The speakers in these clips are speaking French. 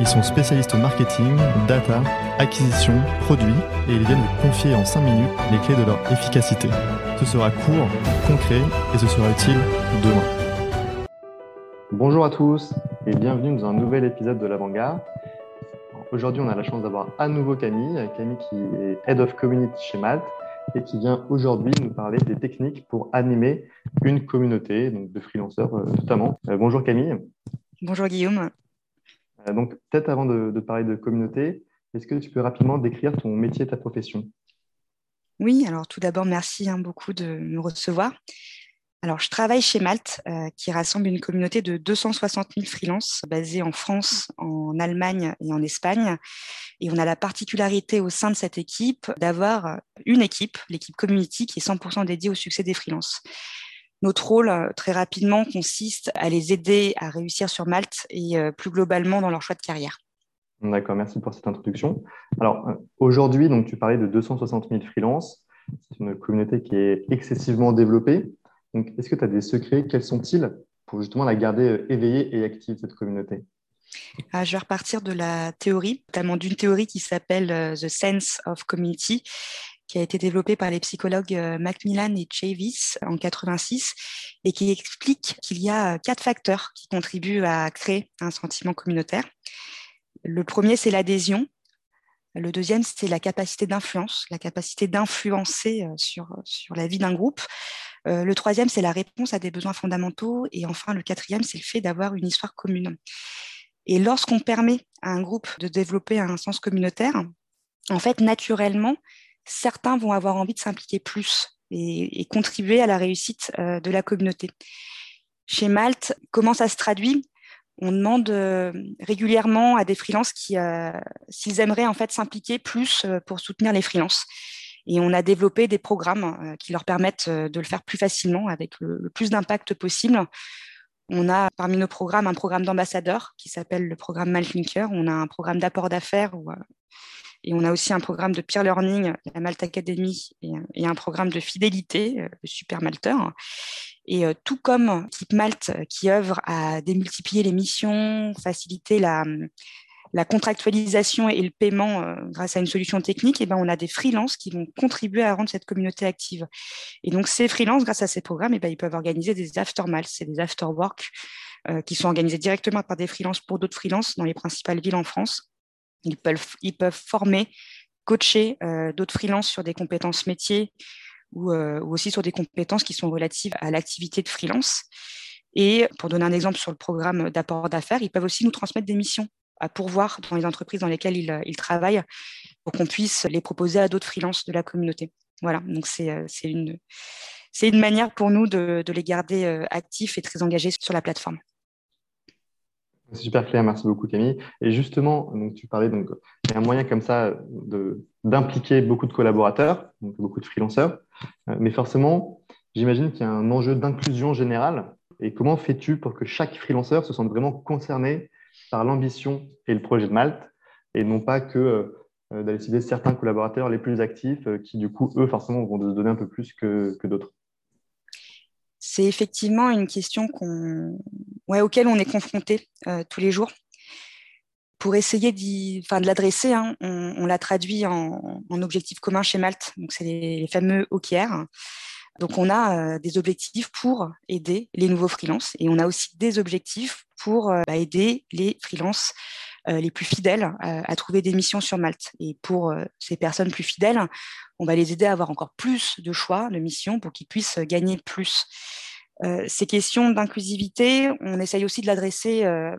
Ils sont spécialistes marketing, data, acquisition, produits et ils viennent vous confier en 5 minutes les clés de leur efficacité. Ce sera court, concret et ce sera utile demain. Bonjour à tous et bienvenue dans un nouvel épisode de l'Avant-Garde. Aujourd'hui, on a la chance d'avoir à nouveau Camille, Camille qui est Head of Community chez Malte et qui vient aujourd'hui nous parler des techniques pour animer une communauté donc de freelanceurs euh, notamment. Euh, bonjour Camille. Bonjour Guillaume. Euh, donc, peut-être avant de, parler de communauté, est-ce que tu peux rapidement décrire ton métier, ta profession? Oui, alors tout d'abord, merci hein, beaucoup de me recevoir. Alors, je travaille chez Malte, euh, qui rassemble une communauté de 260 000 freelances basés en France, en Allemagne et en Espagne. Et on a la particularité au sein de cette équipe d'avoir une équipe, l'équipe Community, qui est 100% dédiée au succès des freelances. Notre rôle, euh, très rapidement, consiste à les aider à réussir sur Malte et euh, plus globalement dans leur choix de carrière. D'accord, merci pour cette introduction. Alors, euh, aujourd'hui, donc, tu parlais de 260 000 freelances. C'est une communauté qui est excessivement développée. Donc, est-ce que tu as des secrets? Quels sont-ils pour justement la garder éveillée et active, cette communauté? Ah, je vais repartir de la théorie, notamment d'une théorie qui s'appelle The Sense of Community, qui a été développé par les psychologues euh, Macmillan et Chavis en 86 et qui explique qu'il y a euh, quatre facteurs qui contribuent à créer un sentiment communautaire. Le premier, c'est l'adhésion. Le deuxième, c'est la capacité d'influence, la capacité d'influencer euh, sur, sur la vie d'un groupe. le troisième, c'est la réponse à des besoins fondamentaux. Et enfin, le quatrième, c'est le fait d'avoir une histoire commune. Et lorsqu'on permet à un groupe de développer un sens communautaire, en fait, naturellement, certains vont avoir envie de s'impliquer plus et, contribuer à la réussite euh, de la communauté. Chez Malte, comment ça se traduit? On demande euh, régulièrement à des freelances euh, s'ils aimeraient en fait s'impliquer plus pour soutenir les freelances. Et on a développé des programmes qui leur permettent de le faire plus facilement avec le, plus d'impact possible. On a parmi nos programmes un programme d'ambassadeurs qui s'appelle le programme Maltlinker. On a un programme d'apport d'affaires et on a aussi un programme de peer learning, la Malte Academy, et, un programme de fidélité, euh, le Super Malteur. Et euh, tout comme Keep Malte, euh, qui œuvre à démultiplier les missions, faciliter la, contractualisation et le paiement grâce à une solution technique, et eh ben, on a des freelances qui vont contribuer à rendre cette communauté active. Et donc, ces freelances, grâce à ces programmes, et eh ben, ils peuvent organiser des aftermals, c'est des after-work qui sont organisés directement par des freelances pour d'autres freelances dans les principales villes en France. Ils peuvent, former, coacher euh, d'autres freelances sur des compétences métiers ou, euh, ou, aussi sur des compétences qui sont relatives à l'activité de freelance. Et pour donner un exemple sur le programme d'apport d'affaires, ils peuvent aussi nous transmettre des missions à pourvoir dans les entreprises dans lesquelles ils, travaillent pour qu'on puisse les proposer à d'autres freelances de la communauté. Voilà, donc c'est euh, une, une manière pour nous de les garder actifs et très engagés sur la plateforme. C'est super clair, merci beaucoup Camille. Et justement, donc, tu parlais, donc, un moyen comme ça d'impliquer beaucoup de collaborateurs, donc beaucoup de freelanceurs, euh, mais forcément, j'imagine qu'il y a un enjeu d'inclusion générale. Et comment fais-tu pour que chaque freelanceur se sente vraiment concerné par l'ambition et le projet de Malte, et non pas que euh, d'aller cibler certains collaborateurs les plus actifs, euh, qui du coup, eux, forcément, vont se donner un peu plus que, que d'autres? C'est effectivement une question qu'on, ouais, auquel on est confronté euh, tous les jours. Pour essayer de l'adresser, hein, on, l'a traduit en, objectif commun chez Malte. Donc, c'est les, fameux OKR. Donc, on a euh, des objectifs pour aider les nouveaux freelances et on a aussi des objectifs pour euh, bah, aider les freelances les plus fidèles à trouver des missions sur Malte. Et pour ces personnes plus fidèles, on va les aider à avoir encore plus de choix de missions pour qu'ils puissent gagner plus. Euh, ces questions d'inclusivité, on essaye aussi de l'adresser euh,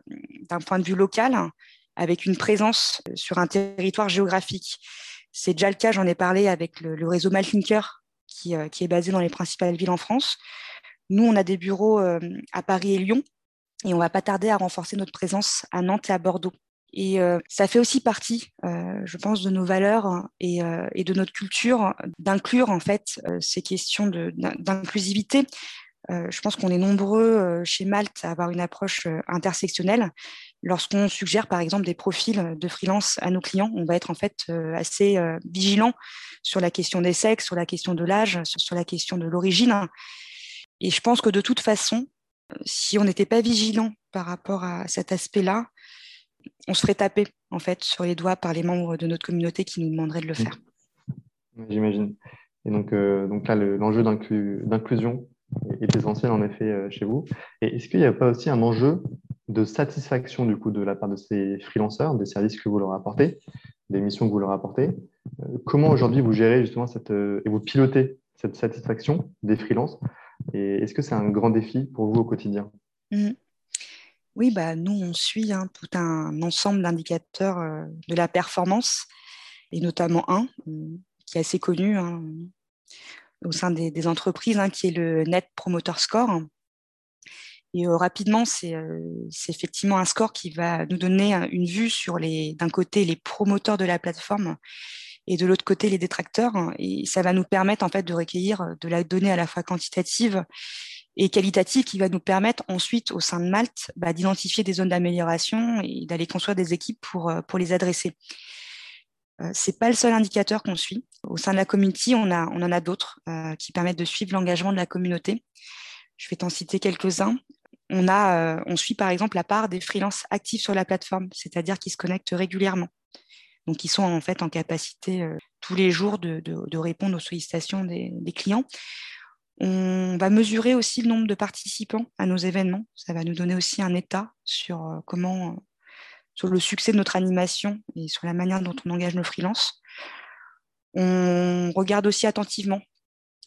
d'un point de vue local, avec une présence sur un territoire géographique. C'est déjà le cas, j'en ai parlé avec le, réseau Malthinker, qui, euh, qui, est basé dans les principales villes en France. Nous, on a des bureaux à Paris et Lyon, et on va pas tarder à renforcer notre présence à Nantes et à Bordeaux. Et ça fait aussi partie, je pense, de nos valeurs et de notre culture d'inclure en fait ces questions d'inclusivité. Je pense qu'on est nombreux chez Malte à avoir une approche intersectionnelle. Lorsqu'on suggère par exemple des profils de freelance à nos clients, on va être en fait assez vigilant sur la question des sexes, sur la question de l'âge, sur, la question de l'origine. Et je pense que de toute façon, si on n'était pas vigilant par rapport à cet aspect-là, on se ferait taper en fait sur les doigts par les membres de notre communauté qui nous demanderaient de le faire. J'imagine. Et donc, euh, donc là, l'enjeu d'inclusion est essentiel en effet euh, chez vous. Et est-ce qu'il n'y a pas aussi un enjeu de satisfaction du coup de la part de ces freelanceurs, des services que vous leur apportez, des missions que vous leur apportez? Euh, Comment aujourd'hui vous gérez justement cette et vous pilotez cette satisfaction des freelances? Et est-ce que c'est un grand défi pour vous au quotidien? Mmh. Oui, bah, nous, on suit hein, tout un ensemble d'indicateurs euh, de la performance, et notamment un euh, qui est assez connu hein, au sein des, entreprises, hein, qui est le Net Promoter Score. Et euh, rapidement, c'est effectivement un score qui va nous donner une vue sur les, d'un côté les promoteurs de la plateforme et de l'autre côté les détracteurs. Et ça va nous permettre en fait de recueillir de la donnée à la fois quantitative et qualitative qui va nous permettre ensuite au sein de Malte bah, d'identifier des zones d'amélioration et d'aller construire des équipes pour, euh, pour les adresser. Euh, c'est pas le seul indicateur qu'on suit. Au sein de la community, on, en a d'autres euh, qui permettent de suivre l'engagement de la communauté. Je vais t'en citer quelques-uns. On, on suit par exemple la part des freelances actifs sur la plateforme, c'est-à-dire qui se connectent régulièrement. Donc, ils sont en fait en capacité tous les jours de, répondre aux sollicitations des, clients. On va mesurer aussi le nombre de participants à nos événements. Ça va nous donner aussi un état sur euh, comment, euh, sur le succès de notre animation et sur la manière dont on engage nos freelances. On regarde aussi attentivement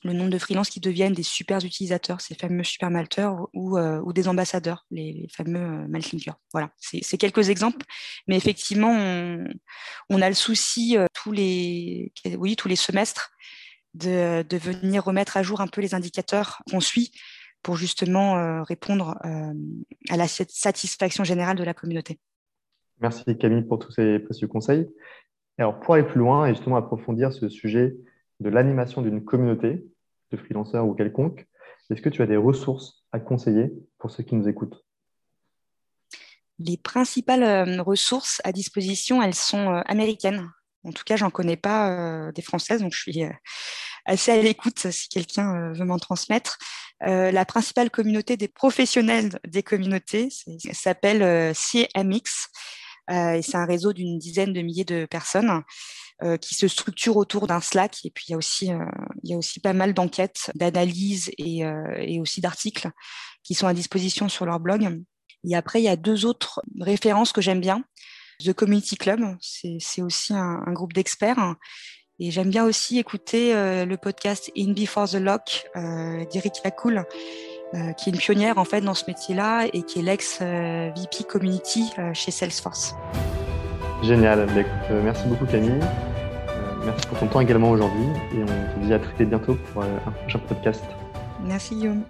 le nombre de freelances qui deviennent des super utilisateurs, ces fameux super malteurs ou, euh, des ambassadeurs, les, fameux maltlinkers. Voilà, c'est quelques exemples, mais effectivement, on, a le souci tous les, oui, tous les semestres de, venir remettre à jour un peu les indicateurs qu'on suit pour justement euh, répondre euh, à la satisfaction générale de la communauté. Merci Camille pour tous ces précieux conseils. Alors pour aller plus loin et justement approfondir ce sujet de l'animation d'une communauté de freelanceurs ou quelconque, est-ce que tu as des ressources à conseiller pour ceux qui nous écoutent? Les principales euh, ressources à disposition, elles sont américaines. En tout cas, j'en connais pas des françaises, donc je suis assez à l'écoute si quelqu'un euh, veut m'en transmettre. Euh, la principale communauté des professionnels des communautés s'appelle euh, CMX et c'est un réseau d'une dizaine de milliers de personnes qui se structure autour d'un Slack. Et puis il y a aussi, il y a aussi pas mal d'enquêtes, d'analyses et, et aussi d'articles qui sont à disposition sur leur blog. Et après, il y a deux autres références que j'aime bien. The Community Club, c'est aussi un, un groupe d'experts et j'aime bien aussi écouter euh, le podcast In Before the Lock euh, d'Eric Lacoul, euh, qui est une pionnière en fait dans ce métier-là et qui est l'ex-VP Community chez Salesforce. Génial. Bah, merci beaucoup Camille. merci pour ton temps également aujourd'hui et on te dit à très bientôt pour un prochain podcast. Merci Guillaume.